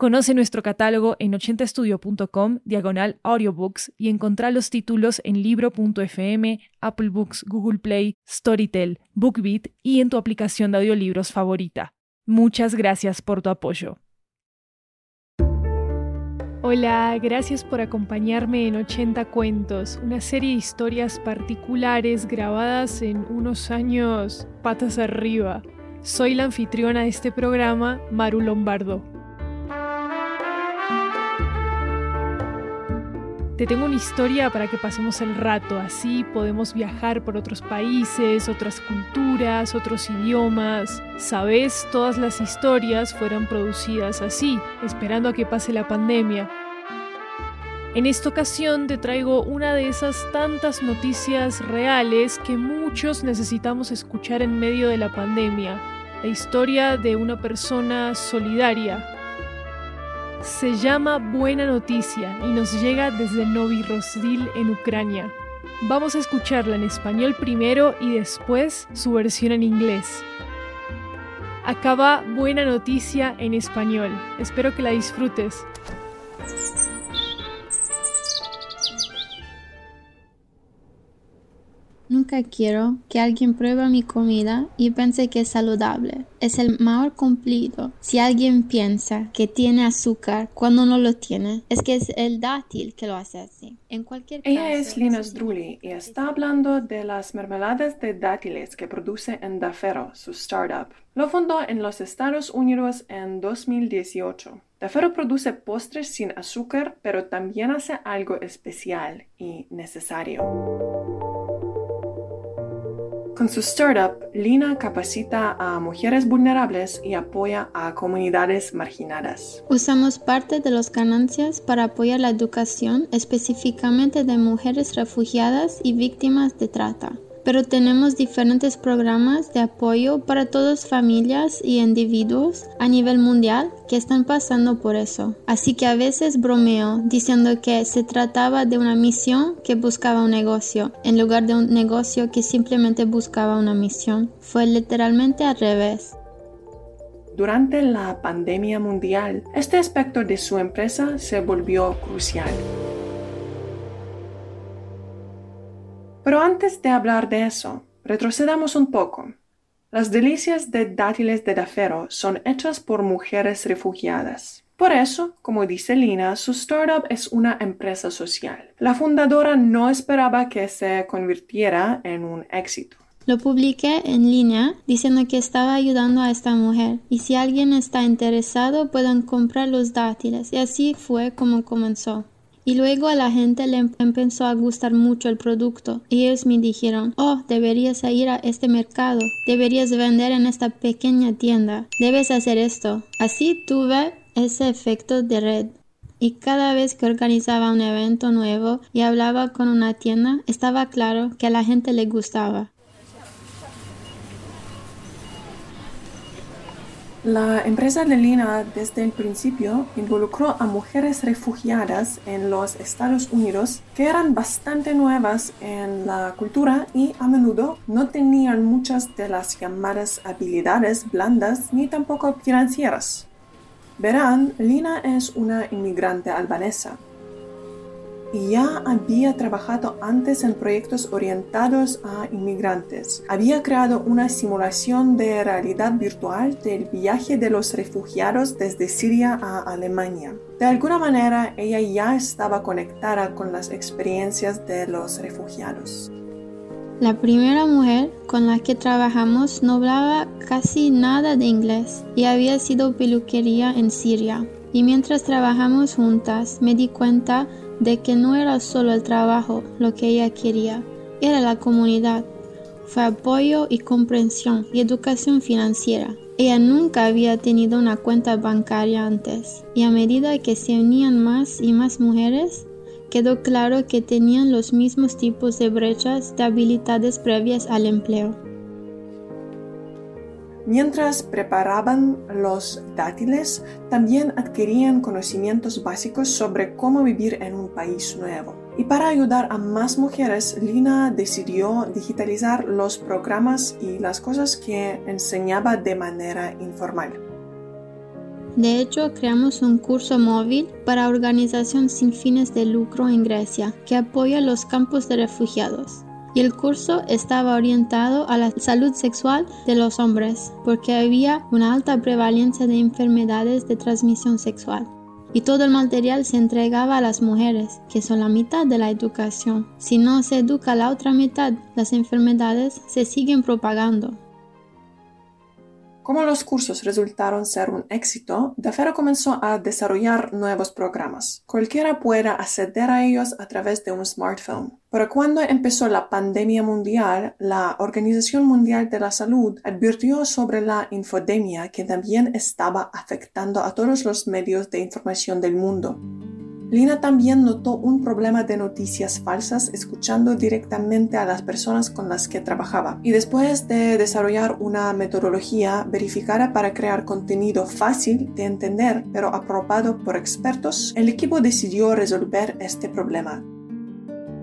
Conoce nuestro catálogo en 80estudio.com, diagonal audiobooks, y encontrá los títulos en libro.fm, Apple Books, Google Play, Storytel, BookBeat y en tu aplicación de audiolibros favorita. Muchas gracias por tu apoyo. Hola, gracias por acompañarme en 80 Cuentos, una serie de historias particulares grabadas en unos años patas arriba. Soy la anfitriona de este programa, Maru Lombardo. Te tengo una historia para que pasemos el rato, así podemos viajar por otros países, otras culturas, otros idiomas. Sabes, todas las historias fueron producidas así, esperando a que pase la pandemia. En esta ocasión te traigo una de esas tantas noticias reales que muchos necesitamos escuchar en medio de la pandemia. La historia de una persona solidaria, se llama Buena Noticia y nos llega desde Novi Rosdil en Ucrania. Vamos a escucharla en español primero y después su versión en inglés. Acaba Buena Noticia en español. Espero que la disfrutes. Nunca quiero que alguien pruebe mi comida y piense que es saludable. Es el mayor cumplido. Si alguien piensa que tiene azúcar cuando no lo tiene, es que es el dátil que lo hace así. En cualquier Ella es Lina Drulli y está hablando de las mermeladas de dátiles que produce en Dafero, su startup. Lo fundó en los Estados Unidos en 2018. Dafero produce postres sin azúcar, pero también hace algo especial y necesario. Con su startup, Lina capacita a mujeres vulnerables y apoya a comunidades marginadas. Usamos parte de las ganancias para apoyar la educación específicamente de mujeres refugiadas y víctimas de trata pero tenemos diferentes programas de apoyo para todas familias y individuos a nivel mundial que están pasando por eso. Así que a veces bromeo diciendo que se trataba de una misión que buscaba un negocio, en lugar de un negocio que simplemente buscaba una misión. Fue literalmente al revés. Durante la pandemia mundial, este aspecto de su empresa se volvió crucial. Pero antes de hablar de eso, retrocedamos un poco. Las delicias de dátiles de Dafero son hechas por mujeres refugiadas. Por eso, como dice Lina, su startup es una empresa social. La fundadora no esperaba que se convirtiera en un éxito. Lo publiqué en línea diciendo que estaba ayudando a esta mujer y si alguien está interesado pueden comprar los dátiles y así fue como comenzó. Y luego a la gente le em-, empezó a gustar mucho el producto. Y ellos me dijeron, oh, deberías ir a este mercado, deberías vender en esta pequeña tienda, debes hacer esto. Así tuve ese efecto de red. Y cada vez que organizaba un evento nuevo y hablaba con una tienda, estaba claro que a la gente le gustaba. La empresa de Lina desde el principio involucró a mujeres refugiadas en los Estados Unidos que eran bastante nuevas en la cultura y a menudo no tenían muchas de las llamadas habilidades blandas ni tampoco financieras. Verán, Lina es una inmigrante albanesa ya había trabajado antes en proyectos orientados a inmigrantes. Había creado una simulación de realidad virtual del viaje de los refugiados desde Siria a Alemania. De alguna manera, ella ya estaba conectada con las experiencias de los refugiados. La primera mujer con la que trabajamos no hablaba casi nada de inglés y había sido peluquería en Siria. Y mientras trabajamos juntas me di cuenta de que no era solo el trabajo lo que ella quería, era la comunidad. Fue apoyo y comprensión y educación financiera. Ella nunca había tenido una cuenta bancaria antes y a medida que se unían más y más mujeres, quedó claro que tenían los mismos tipos de brechas de habilidades previas al empleo. Mientras preparaban los dátiles, también adquirían conocimientos básicos sobre cómo vivir en un país nuevo. Y para ayudar a más mujeres, Lina decidió digitalizar los programas y las cosas que enseñaba de manera informal. De hecho, creamos un curso móvil para organización sin fines de lucro en Grecia que apoya los campos de refugiados. Y el curso estaba orientado a la salud sexual de los hombres, porque había una alta prevalencia de enfermedades de transmisión sexual. Y todo el material se entregaba a las mujeres, que son la mitad de la educación. Si no se educa la otra mitad, las enfermedades se siguen propagando. Como los cursos resultaron ser un éxito, Dafero comenzó a desarrollar nuevos programas. Cualquiera pueda acceder a ellos a través de un smartphone. Pero cuando empezó la pandemia mundial, la Organización Mundial de la Salud advirtió sobre la infodemia que también estaba afectando a todos los medios de información del mundo. Lina también notó un problema de noticias falsas escuchando directamente a las personas con las que trabajaba. Y después de desarrollar una metodología verificada para crear contenido fácil de entender pero aprobado por expertos, el equipo decidió resolver este problema.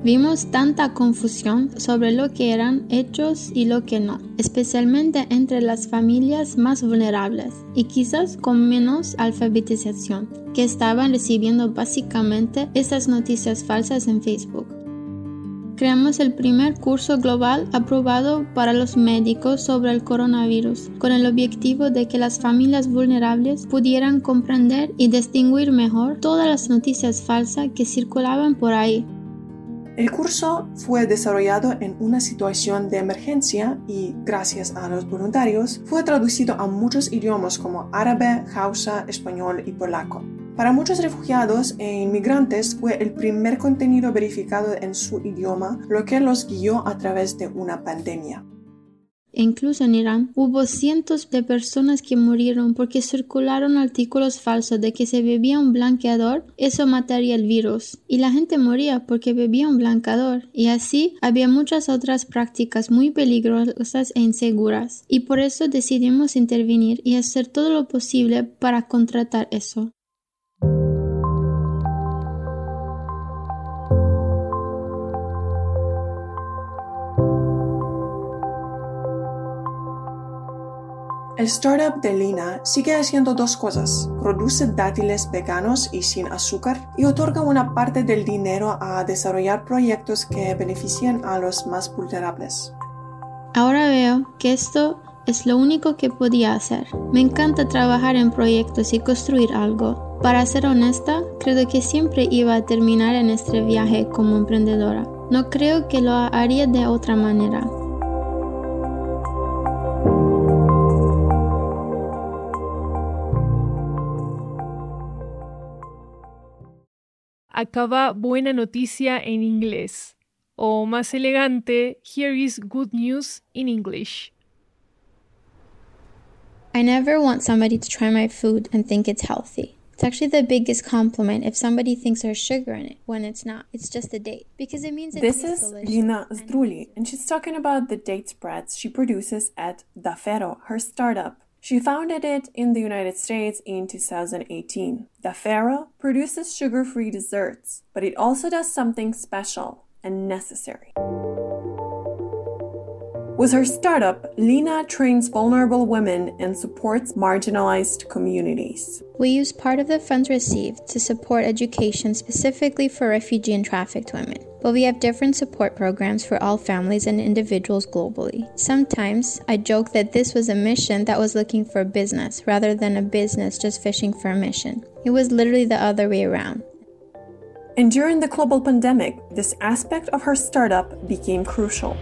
Vimos tanta confusión sobre lo que eran hechos y lo que no, especialmente entre las familias más vulnerables y quizás con menos alfabetización, que estaban recibiendo básicamente estas noticias falsas en Facebook. Creamos el primer curso global aprobado para los médicos sobre el coronavirus, con el objetivo de que las familias vulnerables pudieran comprender y distinguir mejor todas las noticias falsas que circulaban por ahí el curso fue desarrollado en una situación de emergencia y, gracias a los voluntarios, fue traducido a muchos idiomas como árabe, hausa, español y polaco. Para muchos refugiados e inmigrantes fue el primer contenido verificado en su idioma, lo que los guió a través de una pandemia. Incluso en Irán hubo cientos de personas que murieron porque circularon artículos falsos de que se bebía un blanqueador, eso mataría el virus. Y la gente moría porque bebía un blanqueador. Y así había muchas otras prácticas muy peligrosas e inseguras. Y por eso decidimos intervenir y hacer todo lo posible para contratar eso. El startup de Lina sigue haciendo dos cosas. Produce dátiles veganos y sin azúcar y otorga una parte del dinero a desarrollar proyectos que beneficien a los más vulnerables. Ahora veo que esto es lo único que podía hacer. Me encanta trabajar en proyectos y construir algo. Para ser honesta, creo que siempre iba a terminar en este viaje como emprendedora. No creo que lo haría de otra manera. Acaba buena noticia en inglés. O más elegante, here is good news in English. I never want somebody to try my food and think it's healthy. It's actually the biggest compliment if somebody thinks there's sugar in it when it's not. It's just a date because it means it This is Lina Zdruli, and she's talking about the date spreads she produces at Dafero, her startup. She founded it in the United States in 2018. Dafero produces sugar free desserts, but it also does something special and necessary. With her startup, Lina trains vulnerable women and supports marginalized communities. We use part of the funds received to support education specifically for refugee and trafficked women, but we have different support programs for all families and individuals globally. Sometimes I joke that this was a mission that was looking for business rather than a business just fishing for a mission. It was literally the other way around. And during the global pandemic, this aspect of her startup became crucial.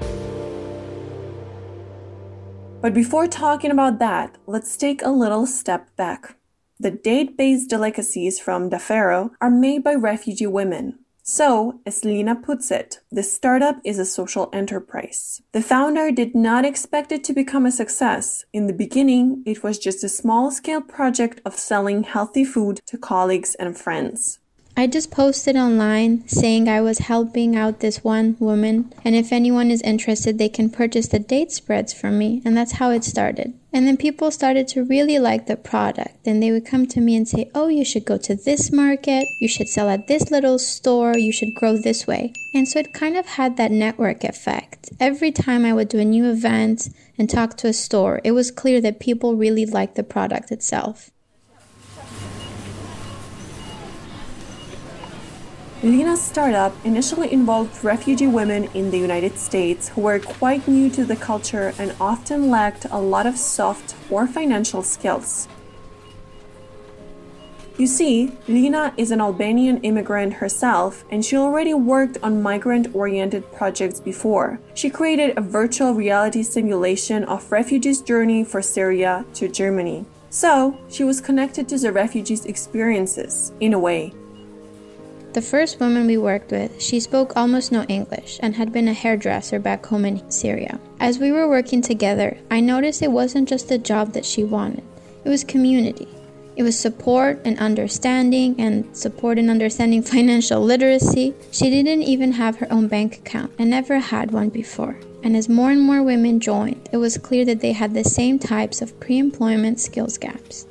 But before talking about that, let's take a little step back. The date based delicacies from Dafero are made by refugee women. So, as Lina puts it, the startup is a social enterprise. The founder did not expect it to become a success. In the beginning, it was just a small scale project of selling healthy food to colleagues and friends. I just posted online saying I was helping out this one woman, and if anyone is interested, they can purchase the date spreads from me, and that's how it started. And then people started to really like the product, and they would come to me and say, Oh, you should go to this market, you should sell at this little store, you should grow this way. And so it kind of had that network effect. Every time I would do a new event and talk to a store, it was clear that people really liked the product itself. Lina's startup initially involved refugee women in the United States who were quite new to the culture and often lacked a lot of soft or financial skills. You see, Lina is an Albanian immigrant herself, and she already worked on migrant oriented projects before. She created a virtual reality simulation of refugees' journey for Syria to Germany. So, she was connected to the refugees' experiences, in a way. The first woman we worked with, she spoke almost no English and had been a hairdresser back home in Syria. As we were working together, I noticed it wasn't just the job that she wanted, it was community. It was support and understanding and support and understanding financial literacy. She didn't even have her own bank account and never had one before. And as more and more women joined, it was clear that they had the same types of pre employment skills gaps.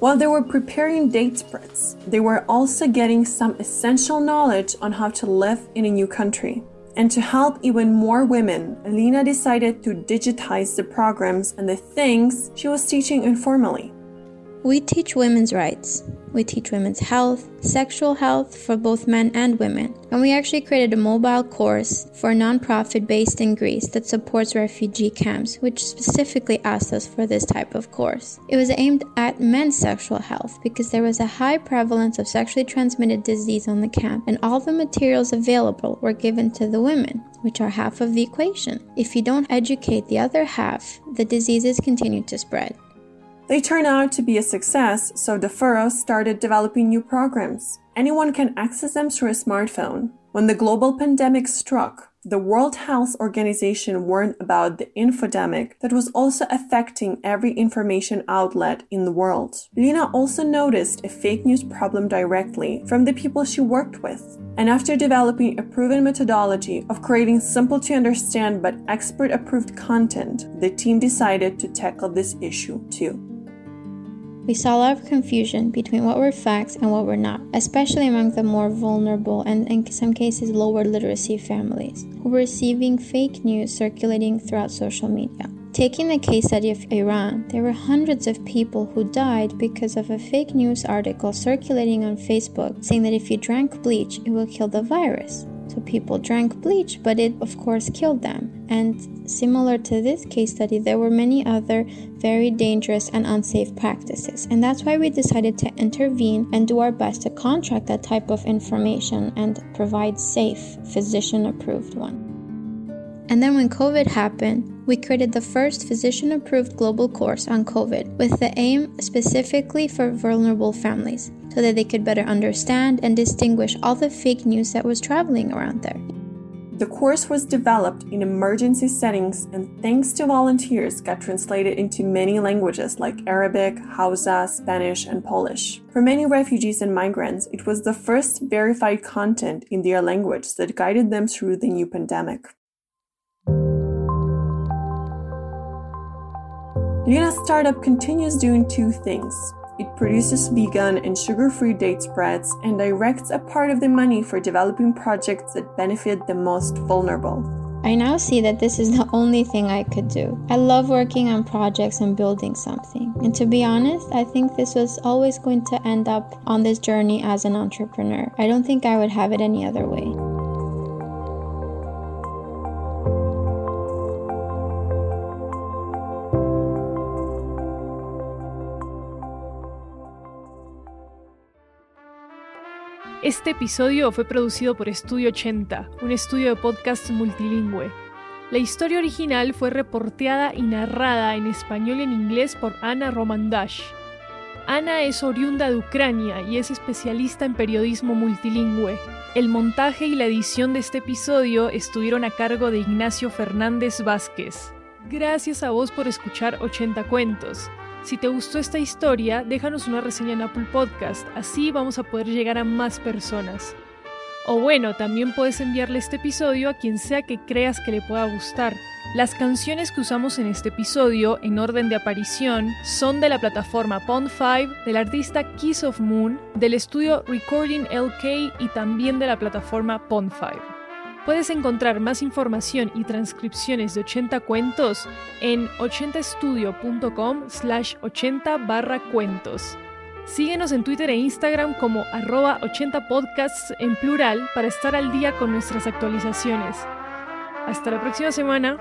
While they were preparing date spreads, they were also getting some essential knowledge on how to live in a new country. And to help even more women, Alina decided to digitize the programs and the things she was teaching informally. We teach women's rights. We teach women's health, sexual health for both men and women. And we actually created a mobile course for a nonprofit based in Greece that supports refugee camps, which specifically asked us for this type of course. It was aimed at men's sexual health because there was a high prevalence of sexually transmitted disease on the camp, and all the materials available were given to the women, which are half of the equation. If you don't educate the other half, the diseases continue to spread. They turned out to be a success, so the Furrows started developing new programs. Anyone can access them through a smartphone. When the global pandemic struck, the World Health Organization warned about the infodemic that was also affecting every information outlet in the world. Lina also noticed a fake news problem directly from the people she worked with. And after developing a proven methodology of creating simple to understand but expert approved content, the team decided to tackle this issue too. We saw a lot of confusion between what were facts and what were not, especially among the more vulnerable and, in some cases, lower literacy families who were receiving fake news circulating throughout social media. Taking the case study of Iran, there were hundreds of people who died because of a fake news article circulating on Facebook saying that if you drank bleach, it will kill the virus. So people drank bleach, but it of course killed them. And similar to this case study, there were many other very dangerous and unsafe practices. And that's why we decided to intervene and do our best to contract that type of information and provide safe, physician approved one. And then when COVID happened, we created the first physician approved global course on COVID with the aim specifically for vulnerable families so that they could better understand and distinguish all the fake news that was traveling around there. The course was developed in emergency settings and, thanks to volunteers, got translated into many languages like Arabic, Hausa, Spanish, and Polish. For many refugees and migrants, it was the first verified content in their language that guided them through the new pandemic. Lina's startup continues doing two things. It produces vegan and sugar free date spreads and directs a part of the money for developing projects that benefit the most vulnerable. I now see that this is the only thing I could do. I love working on projects and building something. And to be honest, I think this was always going to end up on this journey as an entrepreneur. I don't think I would have it any other way. Este episodio fue producido por Estudio 80, un estudio de podcast multilingüe. La historia original fue reporteada y narrada en español y en inglés por Ana Romandash. Ana es oriunda de Ucrania y es especialista en periodismo multilingüe. El montaje y la edición de este episodio estuvieron a cargo de Ignacio Fernández Vázquez. Gracias a vos por escuchar 80 cuentos. Si te gustó esta historia, déjanos una reseña en Apple Podcast, así vamos a poder llegar a más personas. O bueno, también puedes enviarle este episodio a quien sea que creas que le pueda gustar. Las canciones que usamos en este episodio, en orden de aparición, son de la plataforma Pond5, del artista Kiss of Moon, del estudio Recording LK y también de la plataforma Pond5. Puedes encontrar más información y transcripciones de 80 cuentos en 80estudio.com slash 80 barra cuentos. Síguenos en Twitter e Instagram como arroba 80 podcasts en plural para estar al día con nuestras actualizaciones. Hasta la próxima semana.